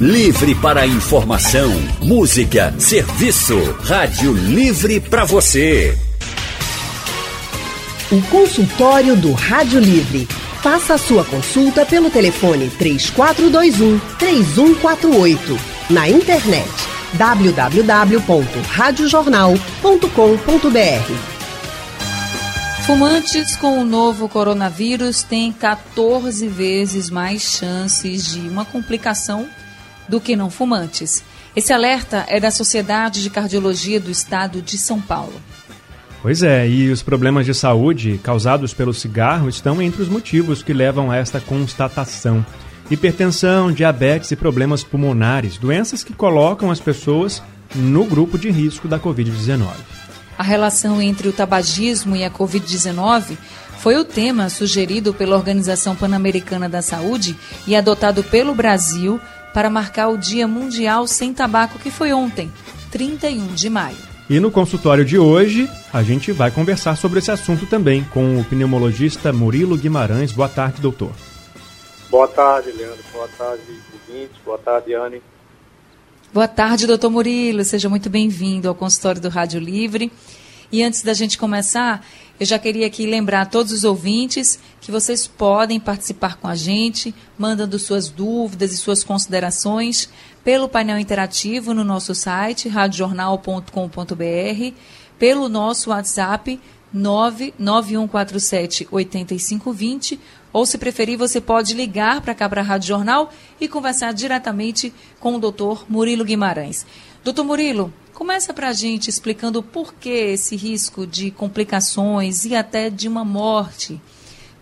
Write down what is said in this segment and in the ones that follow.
Livre para informação, música, serviço. Rádio Livre para você. O consultório do Rádio Livre. Faça a sua consulta pelo telefone 3421 3148. Na internet www.radiojornal.com.br. Fumantes com o novo coronavírus têm 14 vezes mais chances de uma complicação do que não fumantes. Esse alerta é da Sociedade de Cardiologia do Estado de São Paulo. Pois é, e os problemas de saúde causados pelo cigarro estão entre os motivos que levam a esta constatação. Hipertensão, diabetes e problemas pulmonares, doenças que colocam as pessoas no grupo de risco da Covid-19. A relação entre o tabagismo e a Covid-19 foi o tema sugerido pela Organização Pan-Americana da Saúde e adotado pelo Brasil para marcar o Dia Mundial Sem Tabaco, que foi ontem, 31 de maio. E no consultório de hoje, a gente vai conversar sobre esse assunto também com o pneumologista Murilo Guimarães. Boa tarde, doutor. Boa tarde, Leandro. Boa tarde, ouvintes. Boa tarde, Anne. Boa tarde, doutor Murilo. Seja muito bem-vindo ao consultório do Rádio Livre. E antes da gente começar, eu já queria aqui lembrar a todos os ouvintes que vocês podem participar com a gente, mandando suas dúvidas e suas considerações pelo painel interativo no nosso site, radiojornal.com.br, pelo nosso WhatsApp 99147 8520 ou, se preferir, você pode ligar para cá para a Rádio Jornal e conversar diretamente com o doutor Murilo Guimarães. Doutor Murilo, começa para a gente explicando por que esse risco de complicações e até de uma morte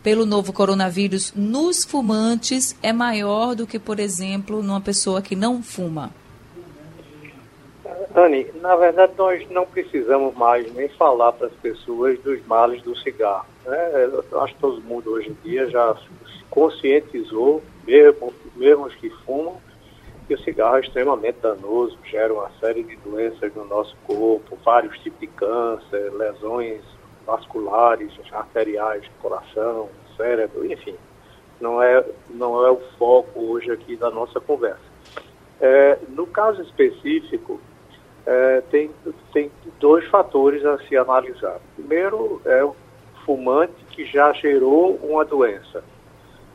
pelo novo coronavírus nos fumantes é maior do que, por exemplo, numa pessoa que não fuma. Dani, na verdade nós não precisamos mais nem falar para as pessoas dos males do cigarro. Né? Eu acho que todo mundo hoje em dia já conscientizou, mesmo, mesmo os que fumam, que o cigarro é extremamente danoso, gera uma série de doenças no nosso corpo, vários tipos de câncer, lesões vasculares, arteriais, coração, cérebro, enfim. Não é, não é o foco hoje aqui da nossa conversa. É, no caso específico, é, tem, tem dois fatores a se analisar. Primeiro é o fumante que já gerou uma doença.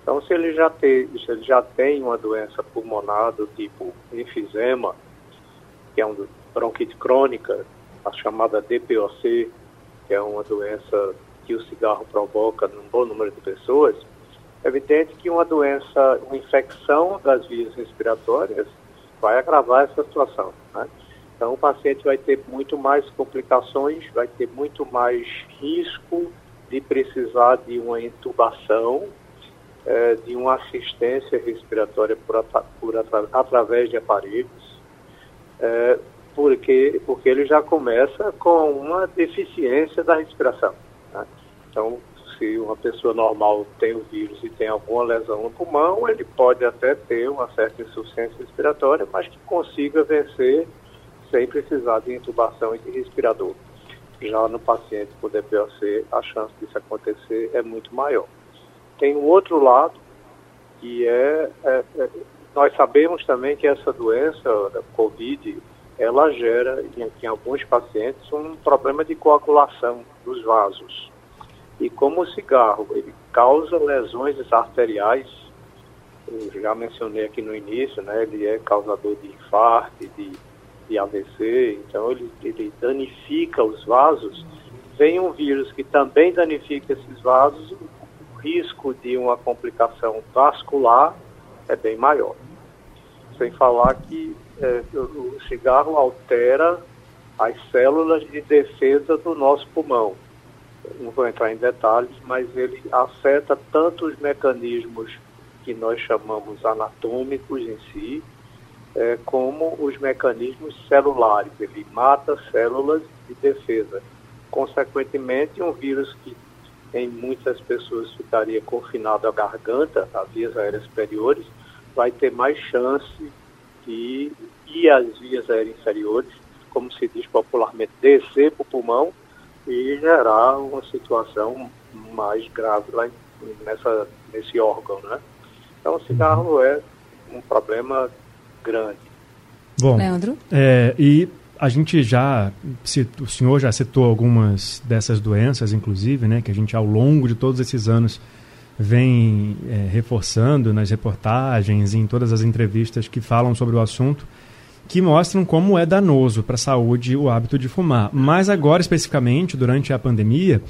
Então, se ele já tem, se ele já tem uma doença pulmonar do tipo enfisema, que é uma bronquite crônica, a chamada DPOC, que é uma doença que o cigarro provoca num bom número de pessoas, é evidente que uma doença, uma infecção das vias respiratórias vai agravar essa situação. Né? Então, o paciente vai ter muito mais complicações, vai ter muito mais risco de precisar de uma intubação, é, de uma assistência respiratória por, por atra, através de aparelhos, é, porque, porque ele já começa com uma deficiência da respiração. Né? Então, se uma pessoa normal tem o vírus e tem alguma lesão no pulmão, ele pode até ter uma certa insuficiência respiratória, mas que consiga vencer sem precisar de intubação e de respirador. Já no paciente com DPOC, a chance disso acontecer é muito maior. Tem um outro lado, que é, é, é nós sabemos também que essa doença, da COVID, ela gera, em, em alguns pacientes, um problema de coagulação dos vasos. E como o cigarro, ele causa lesões arteriais, eu já mencionei aqui no início, né, ele é causador de infarto, de de AVC, então ele, ele danifica os vasos, vem um vírus que também danifica esses vasos, risco de uma complicação vascular é bem maior. Sem falar que é, o cigarro altera as células de defesa do nosso pulmão. Não vou entrar em detalhes, mas ele afeta tanto os mecanismos que nós chamamos anatômicos em si, é, como os mecanismos celulares. Ele mata células de defesa. Consequentemente, um vírus que em muitas pessoas ficaria confinado à garganta, às vias aéreas superiores, vai ter mais chance de ir às vias aéreas inferiores, como se diz popularmente, descer para o pulmão e gerar uma situação mais grave lá nessa, nesse órgão, né? Então, o cigarro é um problema grande. Bom, Leandro? É, e a gente já, o senhor já citou algumas dessas doenças, inclusive, né, que a gente ao longo de todos esses anos vem é, reforçando nas reportagens, em todas as entrevistas que falam sobre o assunto, que mostram como é danoso para a saúde o hábito de fumar. Mas agora, especificamente, durante a pandemia,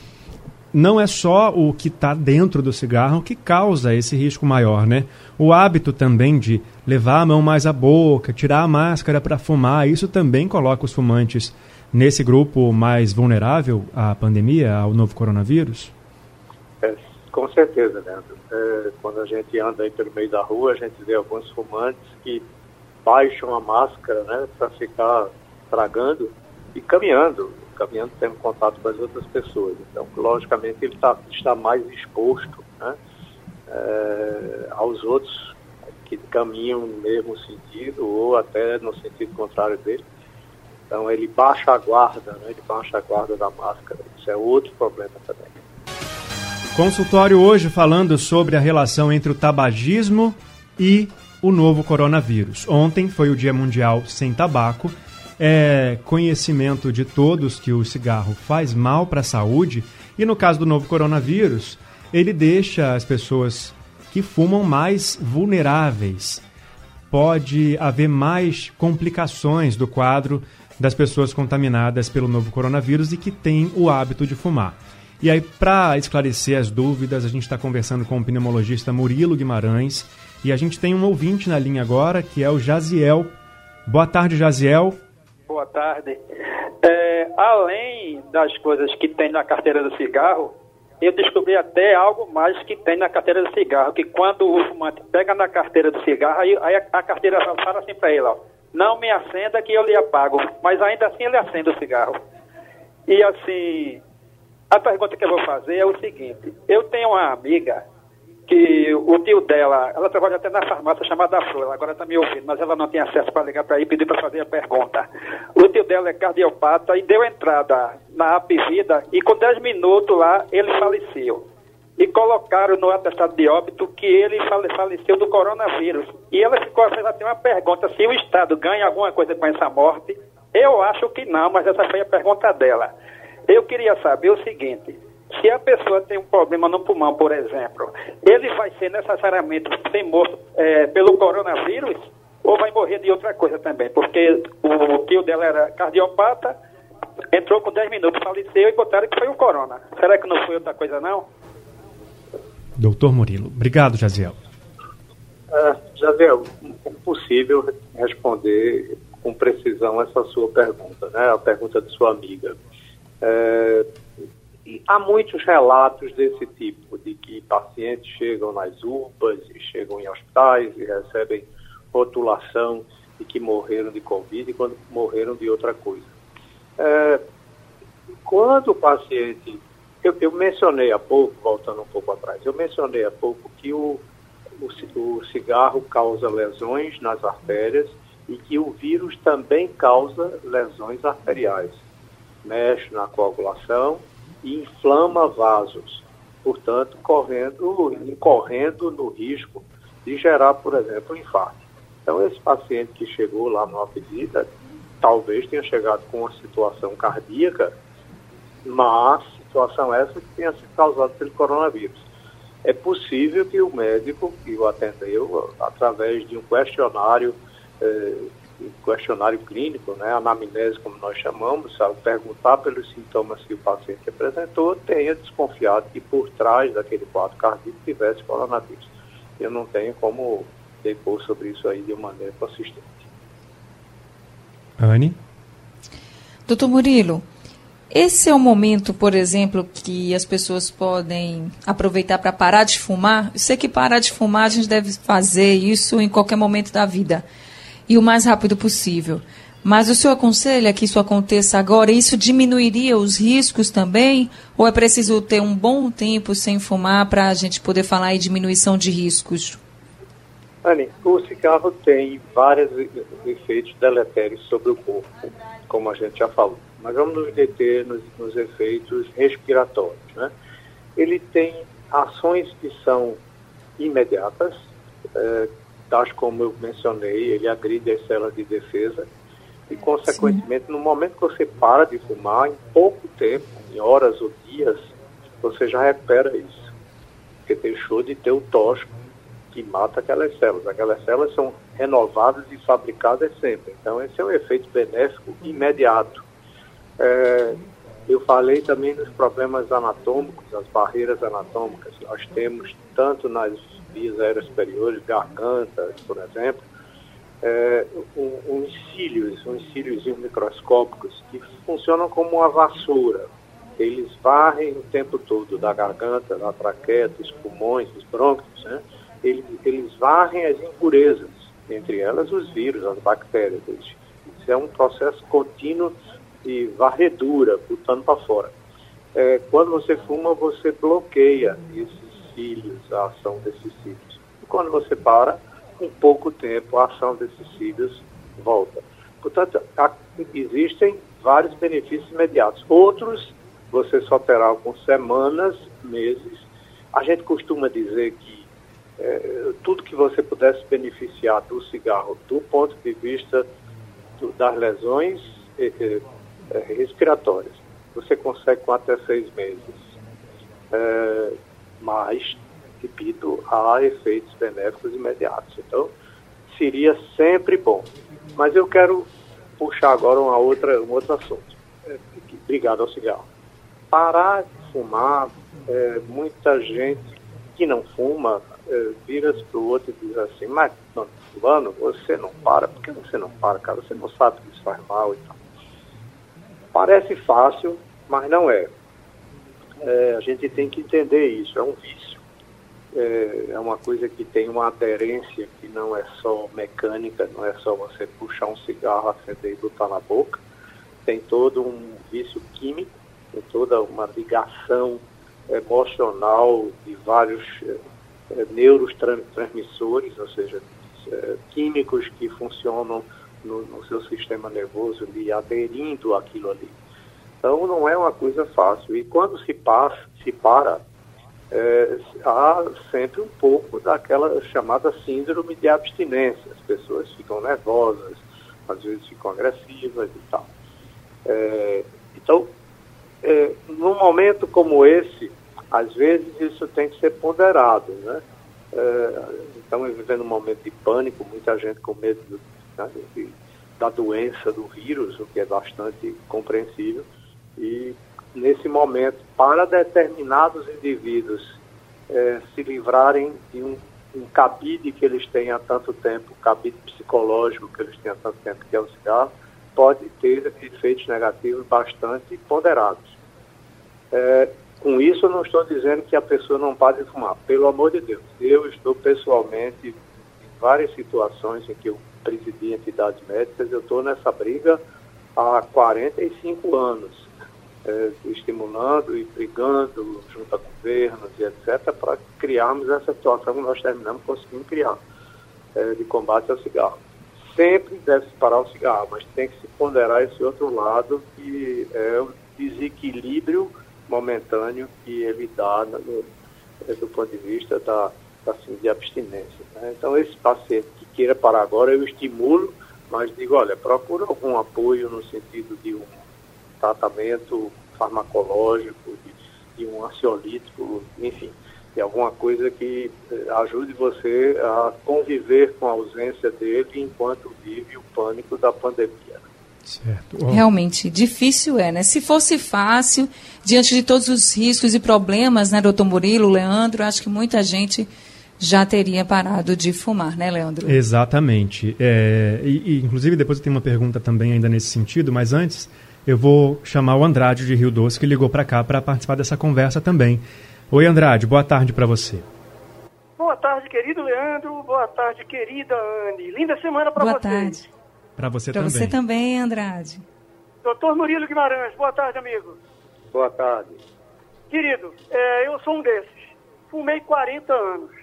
não é só o que está dentro do cigarro que causa esse risco maior, né? O hábito também de levar a mão mais à boca, tirar a máscara para fumar, isso também coloca os fumantes nesse grupo mais vulnerável à pandemia, ao novo coronavírus? É, com certeza, Leandro. É, quando a gente anda aí pelo meio da rua, a gente vê alguns fumantes que baixam a máscara, né, para ficar tragando e caminhando caminhando tendo contato com as outras pessoas. Então, logicamente, ele tá, está mais exposto né, é, aos outros que caminham no mesmo sentido ou até no sentido contrário dele. Então, ele baixa a guarda, né, ele baixa a guarda da máscara. Isso é outro problema também. Consultório hoje falando sobre a relação entre o tabagismo e o novo coronavírus. Ontem foi o Dia Mundial Sem Tabaco é conhecimento de todos que o cigarro faz mal para a saúde e no caso do novo coronavírus, ele deixa as pessoas que fumam mais vulneráveis. Pode haver mais complicações do quadro das pessoas contaminadas pelo novo coronavírus e que têm o hábito de fumar. E aí, para esclarecer as dúvidas, a gente está conversando com o pneumologista Murilo Guimarães e a gente tem um ouvinte na linha agora, que é o Jaziel. Boa tarde, Jaziel boa tarde. É, além das coisas que tem na carteira do cigarro, eu descobri até algo mais que tem na carteira do cigarro, que quando o fumante pega na carteira do cigarro, aí, aí a, a, carteira fala assim para ele, ó, não me acenda que eu lhe apago, mas ainda assim ele acende o cigarro. E assim, a pergunta que eu vou fazer é o seguinte, eu tenho uma amiga que o tio dela, ela trabalha até na farmácia chamada Flor, ela agora está me ouvindo, mas ela não tinha acesso para ligar para aí e pedir para fazer a pergunta. O tio dela é cardiopata e deu entrada na Apivida e com 10 minutos lá ele faleceu. E colocaram no atestado de óbito que ele faleceu do coronavírus. E ela ficou assim, ela tem uma pergunta, se o Estado ganha alguma coisa com essa morte, eu acho que não, mas essa foi a pergunta dela. Eu queria saber o seguinte, se a pessoa tem um problema no pulmão, por exemplo, ele vai ser necessariamente morto é, pelo coronavírus ou vai morrer de outra coisa também? Porque o tio dela era cardiopata, entrou com 10 minutos, faleceu e botaram que foi o corona. Será que não foi outra coisa, não? Doutor Murilo. Obrigado, Jaziel. Uh, Jaziel, é possível responder com precisão essa sua pergunta, né? A pergunta de sua amiga. É, há muitos relatos desse tipo, de que pacientes chegam nas UPAs e chegam em hospitais e recebem rotulação de que morreram de Covid e quando morreram de outra coisa. É, quando o paciente. Eu, eu, mencionei há pouco, voltando um pouco atrás, eu mencionei há pouco que o, o, o cigarro causa lesões nas artérias e que o vírus também causa lesões arteriais. Mexe na coagulação e inflama vasos, portanto, correndo, incorrendo no risco de gerar, por exemplo, um infarto. Então, esse paciente que chegou lá numa visita, talvez tenha chegado com uma situação cardíaca, mas situação essa que tenha sido causada pelo coronavírus. É possível que o médico que o atendeu, através de um questionário eh, questionário clínico, né, anamnese, como nós chamamos, ao perguntar pelos sintomas que o paciente apresentou, tenha desconfiado que por trás daquele quadro cardíaco tivesse coronavírus. Eu não tenho como depor sobre isso aí de uma maneira consistente. Anne? Doutor Murilo, esse é o momento, por exemplo, que as pessoas podem aproveitar para parar de fumar? Eu sei que parar de fumar a gente deve fazer isso em qualquer momento da vida e o mais rápido possível. Mas o senhor aconselha que isso aconteça agora? Isso diminuiria os riscos também? Ou é preciso ter um bom tempo sem fumar para a gente poder falar em diminuição de riscos? Anny, o cigarro tem vários efeitos deletérios sobre o corpo, como a gente já falou. Mas vamos nos deter nos, nos efeitos respiratórios. Né? Ele tem ações que são imediatas, é, tais como eu mencionei, ele agride as células de defesa e, consequentemente, Sim. no momento que você para de fumar, em pouco tempo, em horas ou dias, você já recupera isso. Porque deixou de ter o tóxico que mata aquelas células. Aquelas células são renovadas e fabricadas sempre. Então, esse é um efeito benéfico imediato. É, eu falei também dos problemas anatômicos, as barreiras anatômicas. Nós temos tanto nas vias aéreas superiores, garganta, por exemplo, é, uns cílios, uns cílios microscópicos que funcionam como uma vassoura. Eles varrem o tempo todo da garganta, da traqueia, dos pulmões, dos brônquios, né? Eles, eles varrem as impurezas, entre elas os vírus, as bactérias. Isso é um processo contínuo de varredura, botando para fora. É, quando você fuma, você bloqueia esses cílios, a ação desses cílios. E quando você para, em pouco tempo, a ação desses cílios volta. Portanto, há, existem vários benefícios imediatos. Outros, você só terá algumas semanas, meses. A gente costuma dizer que é, tudo que você pudesse beneficiar do cigarro, do ponto de vista do, das lesões, é, é, respiratórias. Você consegue com até seis meses. Mas, repito, há efeitos benéficos imediatos. Então, seria sempre bom. Mas eu quero puxar agora uma outra, um outro assunto, é, ligado ao cigarro. Parar de fumar, é, muita gente que não fuma é, vira-se para o outro e diz assim, mas, fulano, você não para, por que você não para, cara? Você não sabe que isso faz mal e tal. Parece fácil, mas não é. É. A gente tem que entender isso, é um vício. É, é uma coisa que tem uma aderência que não é só mecânica, não é só você puxar um cigarro, acender e botar na boca. Tem todo um vício químico, tem toda uma ligação emocional de vários é, é neurotransmissores, ou seja, é, químicos que funcionam no, no seu sistema nervoso ali, aderindo àquilo ali. Então não é uma coisa fácil. E quando se, passa, se para, é, há sempre um pouco daquela chamada síndrome de abstinência. As pessoas ficam nervosas, às vezes ficam agressivas e tal. É, então, é, num momento como esse, às vezes isso tem que ser ponderado, né? É, estamos vivendo um momento de pânico, muita gente com medo né, de, da doença do vírus, o que é bastante compreensível. E nesse momento, para determinados indivíduos é, se livrarem de um, um cabide que eles têm há tanto tempo, cabide psicológico que eles têm há tanto tempo, que é o cigarro, pode ter efeitos negativos bastante ponderados. É, com isso, eu não estou dizendo que a pessoa não pode fumar. Pelo amor de Deus, eu estou pessoalmente várias situações em que eu presidi entidades médicas, eu estou nessa briga há 45 anos, é, estimulando e brigando junto a governos e etc., para criarmos essa situação que nós terminamos conseguindo criar, é, de combate ao cigarro. Sempre deve se parar o cigarro, mas tem que se ponderar esse outro lado, que é o desequilíbrio momentâneo que ele dá no, do ponto de vista da assim, de abstinência. Né? Então, esse paciente que queira parar agora, eu estimulo, mas digo, olha, procura algum apoio no sentido de um tratamento farmacológico, de, de um ansiolítico, enfim, de alguma coisa que eh, ajude você a conviver com a ausência dele enquanto vive o pânico da pandemia. Certo. Oh. Realmente, difícil é, né? Se fosse fácil, diante de todos os riscos e problemas, né, doutor Murilo, Leandro, acho que muita gente já teria parado de fumar, né, Leandro? Exatamente. É, e, e, inclusive, depois eu tenho uma pergunta também ainda nesse sentido, mas antes eu vou chamar o Andrade de Rio Doce, que ligou para cá para participar dessa conversa também. Oi, Andrade, boa tarde para você. Boa tarde, querido Leandro. Boa tarde, querida Anne. Linda semana para vocês. Boa tarde. Para você pra também. Para você também, Andrade. Doutor Murilo Guimarães, boa tarde, amigo. Boa tarde. Querido, é, eu sou um desses. Fumei 40 anos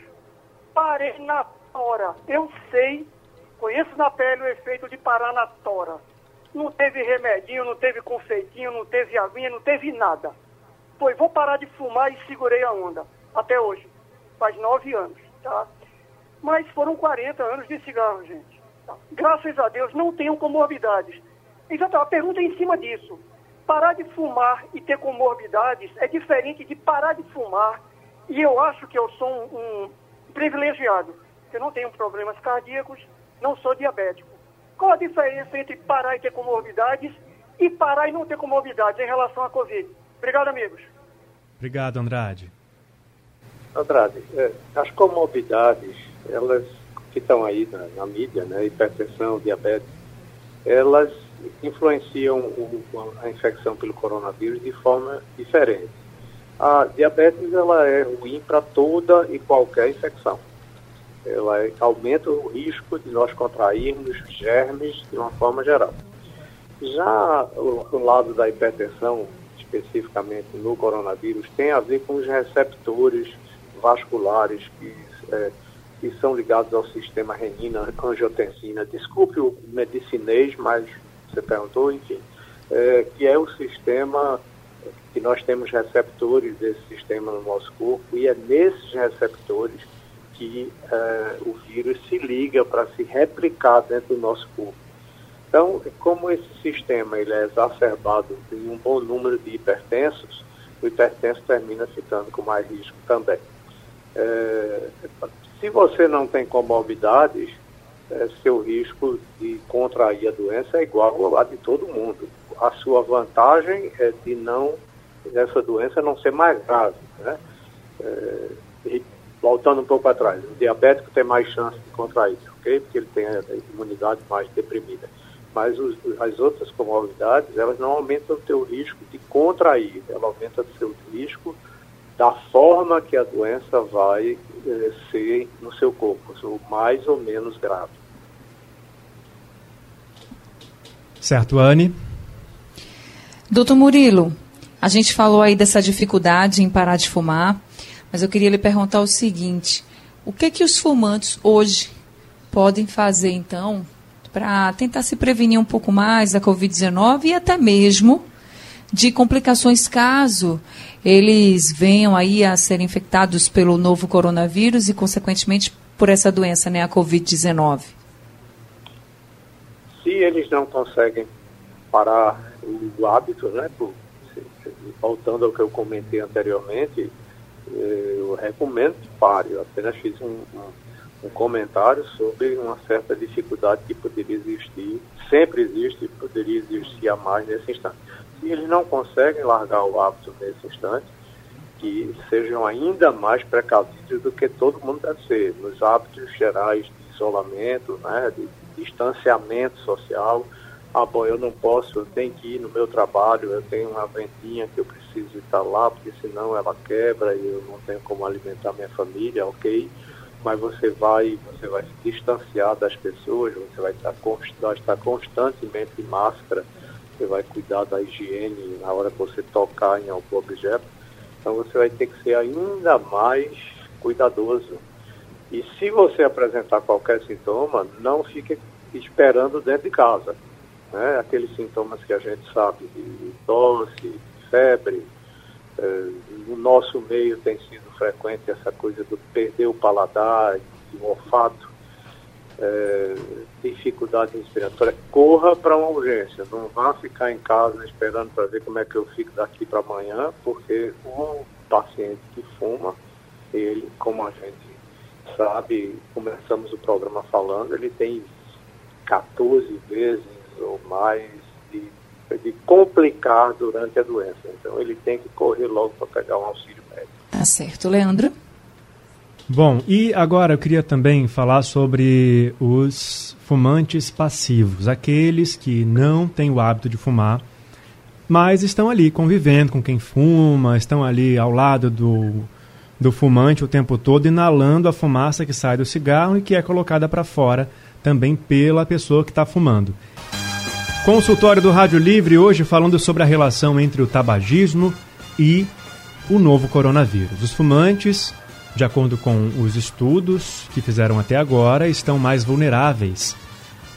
parei na tora. Eu sei, conheço na pele o efeito de parar na tora. Não teve remedinho, não teve confeitinho, não teve aguinha, não teve nada. Foi, vou parar de fumar e segurei a onda. Até hoje. Faz nove anos, tá? Mas foram 40 anos de cigarro, gente. Graças a Deus não tenho comorbidades. Então, a pergunta é em cima disso. Parar de fumar e ter comorbidades é diferente de parar de fumar. E eu acho que eu sou um, um privilegiado. Eu não tenho problemas cardíacos, não sou diabético. Qual a diferença entre parar e ter comorbidades e parar e não ter comorbidades em relação à Covid? Obrigado, amigos. Obrigado, Andrade. Andrade, é, as comorbidades, elas que estão aí na, na, mídia, né, hipertensão, diabetes, elas influenciam o, a infecção pelo coronavírus de forma diferente. A diabetes ela é ruim para toda e qualquer infecção. Ela é, aumenta o risco de nós contrairmos germes de uma forma geral. Já o, lado da hipertensão, especificamente no coronavírus, tem a ver com os receptores vasculares que, é, que são ligados ao sistema renina-angiotensina. Desculpe o medicinês, mas você perguntou, enfim, é, que é o sistema que nós temos receptores desse sistema no nosso corpo e é nesses receptores que é, o vírus se liga para se replicar dentro do nosso corpo. Então, como esse sistema ele é exacerbado em um bom número de hipertensos, o hipertenso termina ficando com mais risco também. É, se você não tem comorbidades, é, seu risco de contrair a doença é igual ao de todo mundo. A sua vantagem é de não essa doença não ser mais grave. Né? E, voltando um pouco atrás, o diabético tem mais chance de contrair, ok? Porque ele tem a imunidade mais deprimida. Mas os, as outras comorbidades, elas não aumentam o teu risco de contrair, ela aumenta o seu risco da forma que a doença vai eh, ser no seu corpo, ou mais ou menos grave. Certo, Anne? Doutor Murilo, a gente falou aí dessa dificuldade em parar de fumar, mas eu queria lhe perguntar o seguinte: o que que os fumantes hoje podem fazer então para tentar se prevenir um pouco mais da Covid-19 e até mesmo de complicações caso eles venham aí a ser infectados pelo novo coronavírus e, consequentemente, por essa doença, né, a Covid-19? Se eles não conseguem parar o hábito, né, por, voltando ao que eu comentei anteriormente, eu recomendo que pare. Eu apenas fiz um, um, um comentário sobre uma certa dificuldade que poderia existir, sempre existe e poderia existir a mais nesse instante se eles não conseguem largar o hábito nesse instante, que sejam ainda mais precavidos do que todo mundo deve ser, nos hábitos gerais de isolamento, né, de distanciamento social. Ah, bom, eu não posso, eu tenho que ir no meu trabalho, eu tenho uma ventinha que eu preciso estar lá, porque senão ela quebra e eu não tenho como alimentar minha família, ok? Mas você vai, você vai se distanciar das pessoas, você vai estar, vai estar constantemente em máscara, você vai cuidar da higiene na hora que você tocar em algum objeto. Então você vai ter que ser ainda mais cuidadoso. E se você apresentar qualquer sintoma, não fique esperando dentro de casa. Né? Aqueles sintomas que a gente sabe de tosse, febre. Eh, no nosso meio tem sido frequente essa coisa do perder o paladar, o olfato é, dificuldade respiratória, corra para uma urgência. Não vá ficar em casa esperando para ver como é que eu fico daqui para amanhã, porque o paciente que fuma, ele, como a gente sabe, começamos o programa falando, ele tem 14 vezes ou mais de, de complicar durante a doença. Então ele tem que correr logo para pegar um auxílio médico. Tá certo. Leandro? Bom, e agora eu queria também falar sobre os fumantes passivos, aqueles que não têm o hábito de fumar, mas estão ali convivendo com quem fuma, estão ali ao lado do, do fumante o tempo todo, inalando a fumaça que sai do cigarro e que é colocada para fora também pela pessoa que está fumando. Consultório do Rádio Livre hoje falando sobre a relação entre o tabagismo e o novo coronavírus. Os fumantes de acordo com os estudos que fizeram até agora, estão mais vulneráveis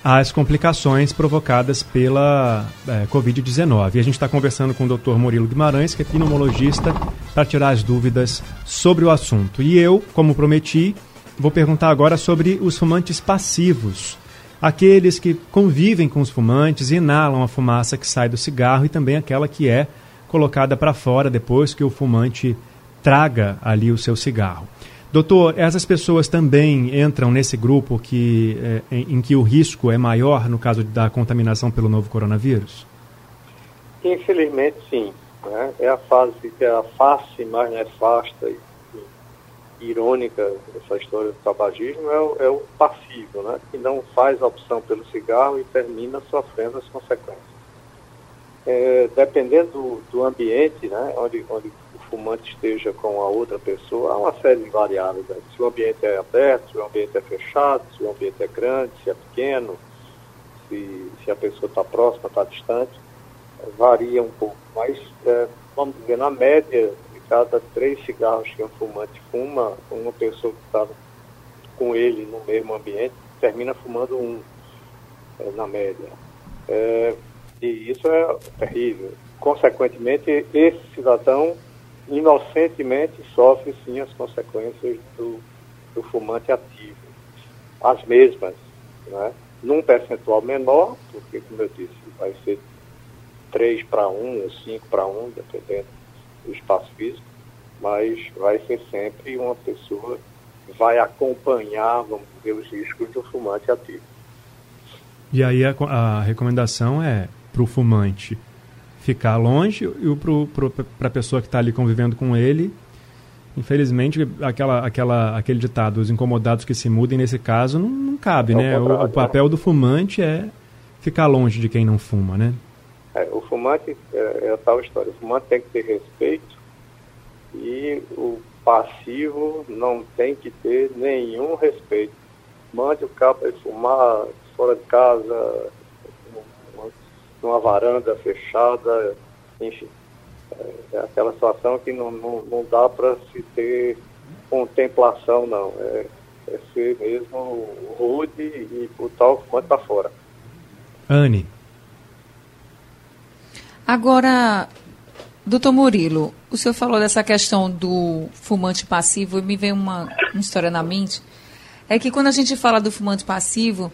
às complicações provocadas pela é, Covid-19. E a gente está conversando com o Dr. Murilo Guimarães, que é pneumologista, para tirar as dúvidas sobre o assunto. E eu, como prometi, vou perguntar agora sobre os fumantes passivos. Aqueles que convivem com os fumantes e inalam a fumaça que sai do cigarro e também aquela que é colocada para fora depois que o fumante traga ali o seu cigarro. Doutor, essas pessoas também entram nesse grupo que, é, em, em, que o risco é maior no caso da contaminação pelo novo coronavírus? Infelizmente, sim. Né? É a fase, é a face mais nefasta e irônica dessa história do tabagismo é o, é o passivo, né? que não faz a opção pelo cigarro e termina sofrendo as consequências. É, dependendo do, do ambiente, né, onde, onde fumante esteja com a outra pessoa, há uma série de variáveis. Né? Se o ambiente é aberto, se o ambiente é fechado, se o ambiente é grande, se é pequeno, se, se a pessoa está próxima, está distante, varia um pouco. Mas, é, vamos dizer, na média, cada três cigarros que um fumante fuma, uma pessoa que está com ele no mesmo ambiente termina fumando um, é, na média. É, e isso é terrível. Consequentemente, esse cidadão inocentemente sofre sim as consequências do, do fumante ativo. As mesmas, né? num percentual menor, porque, como eu disse, vai ser 3 para 1 ou 5 para 1, dependendo do espaço físico, mas vai ser sempre uma pessoa que vai acompanhar, vamos dizer, os riscos do fumante ativo. E aí a, a recomendação é para o fumante ficar longe e para a pessoa que está ali convivendo com ele, infelizmente, aquela, aquela, aquele ditado, os incomodados que se mudem, nesse caso, não, não cabe, é né? O, o, papel do fumante é ficar longe de quem não fuma, né? É, o fumante, é, é a tal história, o fumante tem que ter respeito e o passivo não tem que ter nenhum respeito. Mande o cara para fumar fora de casa, numa varanda fechada, enfim. É, é aquela situação que não, não, não dá para se ter contemplação, não. É, é ser mesmo rude e botar o fumante para fora. Anne. Agora, doutor Murilo, o senhor falou dessa questão do fumante passivo e me vem uma, uma história na mente. É que quando a gente fala do fumante passivo,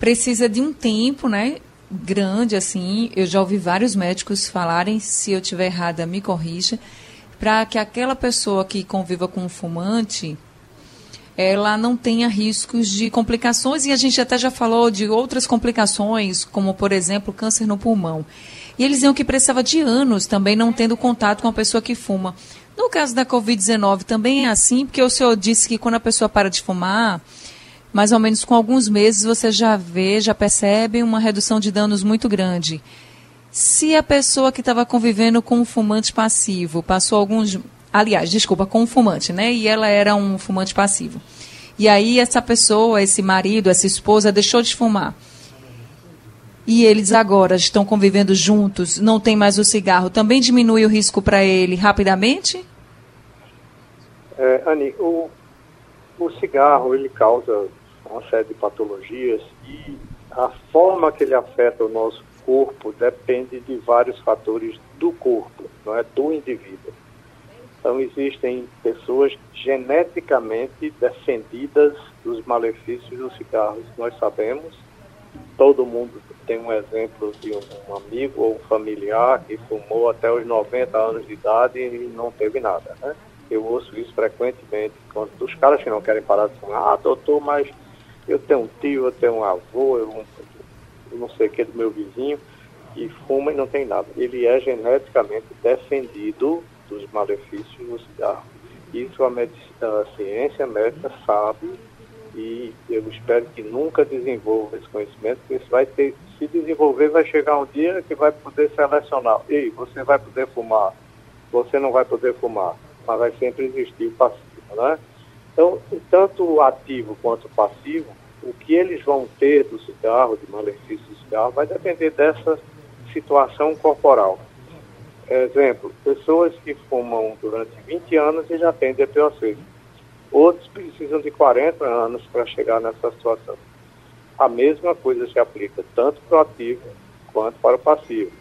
precisa de um tempo, né? grande, assim, eu já ouvi vários médicos falarem, se eu tiver errada, me corrija, para que aquela pessoa que conviva com um fumante, ela não tenha riscos de complicações, e a gente até já falou de outras complicações, como, por exemplo, câncer no pulmão. E eles diziam que precisava de anos também não tendo contato com a pessoa que fuma. No caso da Covid-19 também é assim, porque o senhor disse que quando a pessoa para de fumar, mais ou menos com alguns meses você já vê, já percebe uma redução de danos muito grande. Se a pessoa que estava convivendo com um fumante passivo passou alguns. Aliás, desculpa, com um fumante, né? E ela era um fumante passivo. E aí essa pessoa, esse marido, essa esposa deixou de fumar. E eles agora estão convivendo juntos, não tem mais o cigarro, também diminui o risco para ele rapidamente? É, Anny, o, o cigarro ele causa uma série de patologias e a forma que ele afeta o nosso corpo depende de vários fatores do corpo, não é do indivíduo. Então existem pessoas geneticamente defendidas dos malefícios do cigarro. Nós sabemos, todo mundo tem um exemplo de um amigo ou um familiar que fumou até os 90 anos de idade e não teve nada, né? Eu ouço isso frequentemente quando dos caras que não querem parar de fumar. Ah, doutor, mas eu tenho um tio, eu tenho um avô, eu, não sei o que do meu vizinho, e fuma e não tem nada. Ele é geneticamente defendido dos malefícios do cigarro. Isso a, a ciência médica sabe e eu espero que nunca desenvolva esse conhecimento, porque isso vai ter, se desenvolver, vai chegar um dia que vai poder selecionar. Ei, você vai poder fumar, você não vai poder fumar, mas vai sempre existir o passivo, né? Então, tanto o ativo quanto o passivo, o que eles vão ter do cigarro, de malefício do cigarro, vai depender dessa situação corporal. Exemplo, pessoas que fumam durante 20 anos e já têm DPOC. Outros precisam de 40 anos para chegar nessa situação. A mesma coisa se aplica tanto para o ativo quanto para o passivo.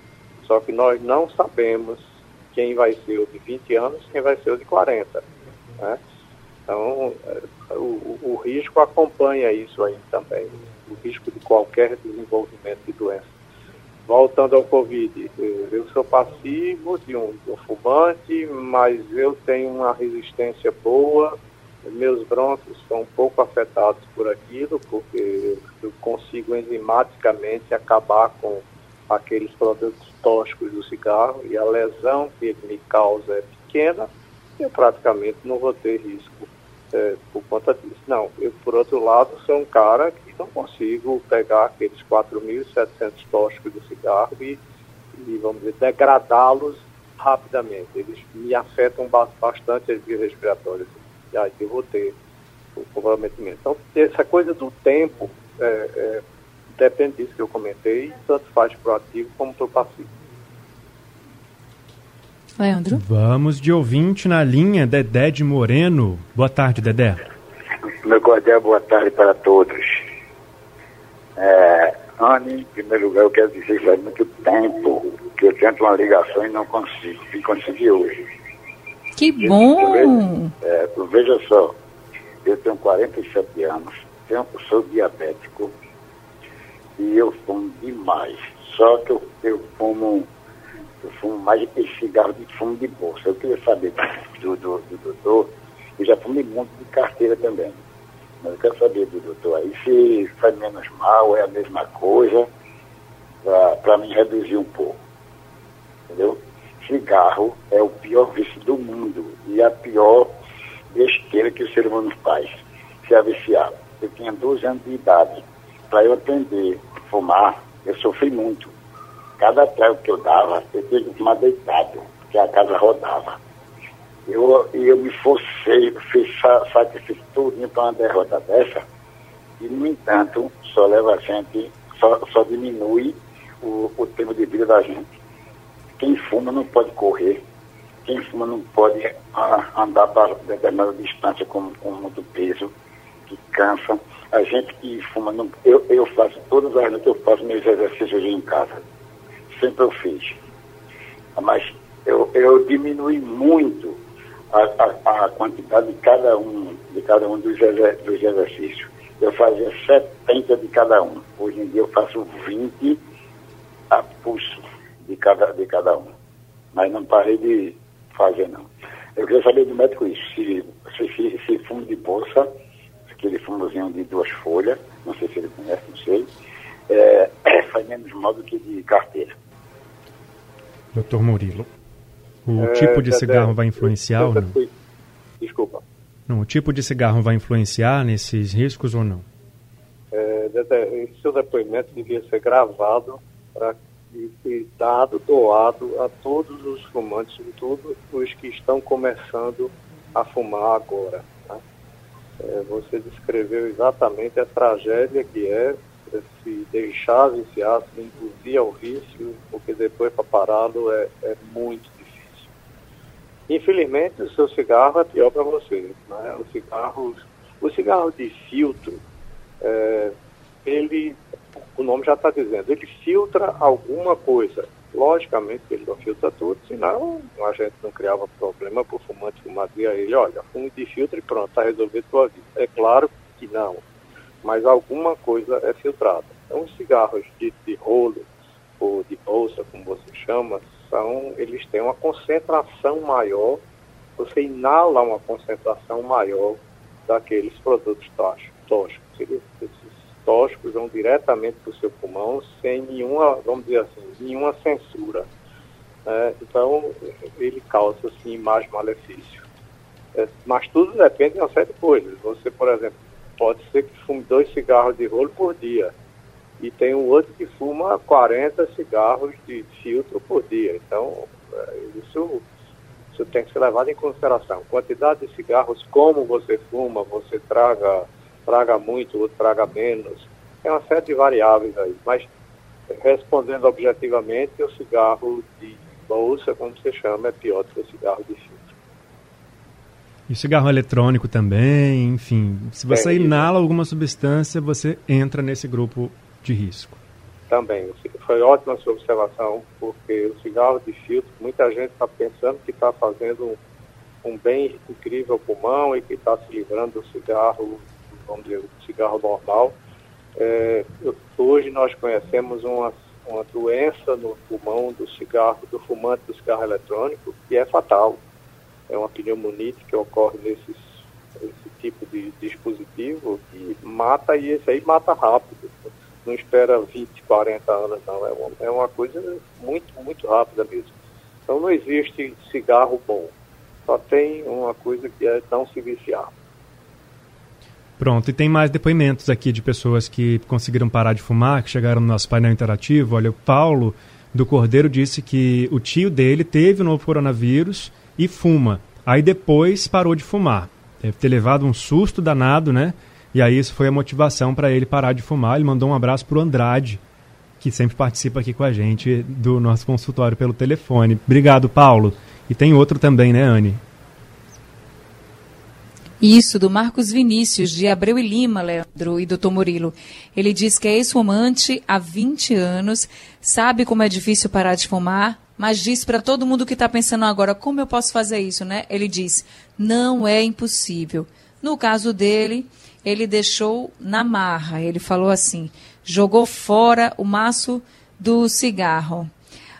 Só que nós não sabemos quem vai ser o de 20 anos, quem vai ser o de 40. Né? Então, é, o, o risco acompanha isso aí também, o risco de qualquer desenvolvimento de doença. Voltando ao Covid, eu sou passivo de um, de um fumante, mas eu tenho uma resistência boa, meus brônquios são um pouco afetados por aquilo, porque eu consigo enzimaticamente acabar com aqueles produtos tóxicos do cigarro e a lesão que ele me causa é pequena, eu praticamente não vou ter risco é, por conta disso. Não, eu, por outro lado, sou um cara que não consigo pegar aqueles 4.700 tóxicos do cigarro e, e vamos dizer, degradá-los rapidamente. Eles me afetam bastante as vias respiratórias. E aí eu vou ter o comprometimento. Então, essa coisa do tempo é, é, depende disso que eu comentei, tanto faz para o ativo como para o passivo. Leandro? Vamos de ouvinte na linha, Dedé de Moreno. Boa tarde, Dedé. Meu cordial boa tarde para todos. É, Anne, em primeiro lugar, eu quero dizer que faz muito tempo que eu tento uma ligação e não consigo, e consegui hoje. Que bom! É, veja só, eu tenho 47 anos, tenho, sou diabético e eu fumo demais. Só que eu, eu fumo eu fumo mais de cigarro de fumo de bolsa. Eu queria saber do, do, do doutor, eu já fumei muito de carteira também. Mas eu quero saber do doutor aí se faz menos mal, é a mesma coisa, para mim reduzir um pouco. Entendeu? Cigarro é o pior vício do mundo e a pior besteira que o ser humano faz, se aviciar. Eu tinha 12 anos de idade. Para eu aprender a fumar, eu sofri muito Cada trago que eu dava, eu tinha que tomar deitado, porque a casa rodava. Eu, eu me forcei, fiz sacrifício tudo para uma derrota dessa, e, no entanto, só leva a gente, só, só diminui o, o tempo de vida da gente. Quem fuma não pode correr, quem fuma não pode andar para determinada distância com, com muito peso, que cansa. A gente que fuma, não, eu, eu faço todas as noites, eu faço meus exercícios em casa sempre eu fiz. Mas eu, eu diminui muito a, a, a, quantidade de cada um, de cada um dos, exer, dos exercícios. Eu fazia 70 de cada um. Hoje em dia eu faço 20 a pulso de cada, de cada um. Mas não parei de fazer não. Eu queria saber do médico isso, se, se, se, fumo de bolsa, aquele fumozinho de duas folhas, não sei se ele conhece, não sei, é, faz menos mal do que de carteira. Doutor Murilo, o é, tipo de cigarro vai influenciar ou não? Desculpa. Não, o tipo de cigarro vai influenciar nesses riscos ou não? É, seu depoimento devia ser gravado para e dado, doado a todos os fumantes, todos os que estão começando a fumar agora. Tá? É, você descreveu exatamente a tragédia que é se deixar viciar, se induzir ao vício, porque depois para pará-lo é, é, muito difícil. Infelizmente, o seu cigarro é pior para você. Né? O, cigarro, o cigarro de filtro, é, ele, o nome já está dizendo, ele filtra alguma coisa. Logicamente ele não filtra tudo, senão a gente não criava problema para o fumante fumar ele, olha, fume de filtro e pronto, está resolvido a tua vida. É claro que não mas alguma coisa é filtrada. Então, os cigarros de, de rolo ou de bolsa, como você chama, são, eles têm uma concentração maior, você inala uma concentração maior daqueles produtos tóxicos. Esses tóxicos vão diretamente para o seu pulmão sem nenhuma, vamos dizer assim, nenhuma censura. Né? Então, ele causa, assim, mais malefício. É, mas tudo depende de uma série de coisas. Você, por exemplo, pode ser que fume dois cigarros de rolo por dia. E tem um outro que fuma 40 cigarros de filtro por dia. Então, é, isso, isso tem que ser levado em consideração. Quantidade de cigarros, como você fuma, você traga, traga muito ou traga menos. Tem uma série de variáveis aí. Mas, respondendo objetivamente, o cigarro de bolsa, como você chama, é pior do que o cigarro de filtro. E cigarro eletrônico também, enfim. Se você é, inala alguma substância, você entra nesse grupo de risco. Também. Foi ótima a sua observação, porque o cigarro de filtro, muita gente está pensando que está fazendo um bem incrível ao pulmão e que está se livrando do cigarro, vamos dizer, do cigarro normal. É, hoje nós conhecemos uma, uma doença no pulmão do cigarro, do fumante do cigarro eletrônico, que é fatal. É uma pneumonite que ocorre nesses esse tipo de dispositivo que mata e esse aí mata rápido. Não espera 20, 40 anos, não. É uma, é uma coisa muito, muito rápida mesmo. Então não existe cigarro bom. Só tem uma coisa que é não se viciar. Pronto, e tem mais depoimentos aqui de pessoas que conseguiram parar de fumar, que chegaram no nosso painel interativo. Olha, o Paulo do Cordeiro disse que o tio dele teve o novo coronavírus e fuma. Aí depois parou de fumar. Deve ter levado um susto danado, né? E aí isso foi a motivação para ele parar de fumar. Ele mandou um abraço pro Andrade, que sempre participa aqui com a gente do nosso consultório pelo telefone. Obrigado, Paulo. E tem outro também, né, Anne? Isso, do Marcos Vinícius, de Abreu e Lima, Leandro e doutor Murilo. Ele diz que é ex-fumante há 20 anos, sabe como é difícil parar de fumar, mas diz para todo mundo que está pensando agora, como eu posso fazer isso, né? Ele diz, não é impossível. No caso dele, ele deixou na marra. Ele falou assim, jogou fora o maço do cigarro.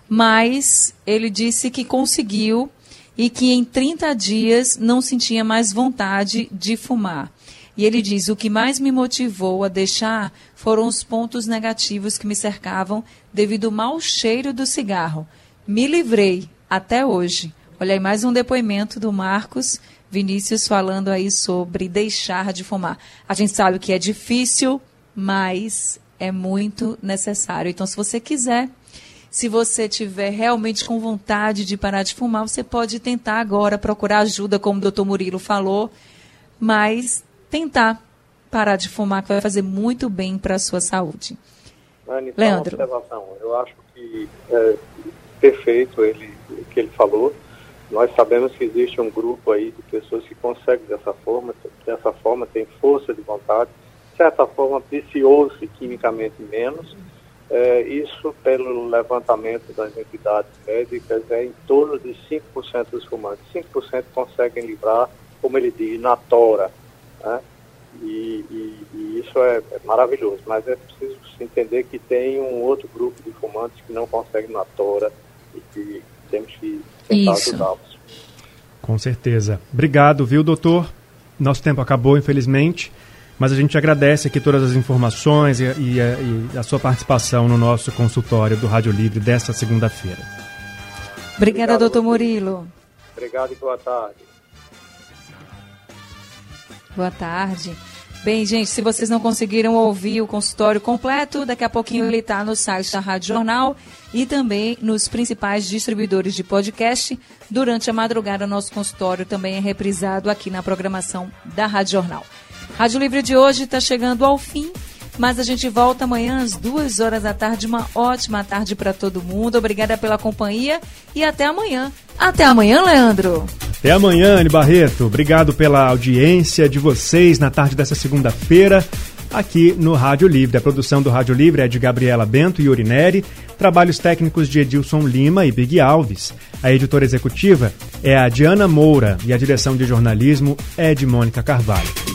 Mas ele disse que conseguiu e que em 30 dias não sentia mais vontade de fumar. E ele diz: o que mais me motivou a deixar foram os pontos negativos que me cercavam devido ao mau cheiro do cigarro. Me livrei até hoje. Olha aí mais um depoimento do Marcos Vinícius falando aí sobre deixar de fumar. A gente sabe que é difícil, mas é muito necessário. Então, se você quiser se você tiver realmente com vontade de parar de fumar, você pode tentar agora procurar ajuda, como o doutor Murilo falou, mas tentar parar de fumar, que vai fazer muito bem para a sua saúde. Anny, Leandro. observação. Eu acho que é perfeito ele, que ele falou. Nós sabemos que existe um grupo aí de pessoas que conseguem dessa forma, dessa forma, tem força de vontade, de certa forma viciou-se quimicamente menos, é, isso, pelo levantamento das entidades médicas, é em torno de 5% dos fumantes. 5% conseguem livrar, como ele diz, na tora. Né? E, e, e, isso é, é, maravilhoso, mas é preciso entender que tem um outro grupo de fumantes que não conseguem na tora e que temos que tentar ajudá-los. Com certeza. Obrigado, viu, doutor? Nosso tempo acabou, infelizmente. Mas a gente agradece aqui todas as informações e, e, e a sua participação no nosso consultório do Rádio Livre desta segunda-feira. Obrigada, Obrigado, doutor Murilo. Obrigado e boa tarde. Boa tarde. Bem, gente, se vocês não conseguiram ouvir o consultório completo, daqui a pouquinho ele está no site da Rádio Jornal e também nos principais distribuidores de podcast. Durante a madrugada, nosso consultório também é reprisado aqui na programação da Rádio Jornal. Rádio Livre de hoje está chegando ao fim, mas a gente volta amanhã às duas horas da tarde. Uma ótima tarde para todo mundo. Obrigada pela companhia e até amanhã. Até amanhã, Leandro. Até amanhã, Anne Barreto. Obrigado pela audiência de vocês na tarde dessa segunda-feira aqui no Rádio Livre. A produção do Rádio Livre é de Gabriela Bento e Urineri, trabalhos técnicos de Edilson Lima e Big Alves. A editora executiva é a Diana Moura e a direção de jornalismo é de Mônica Carvalho.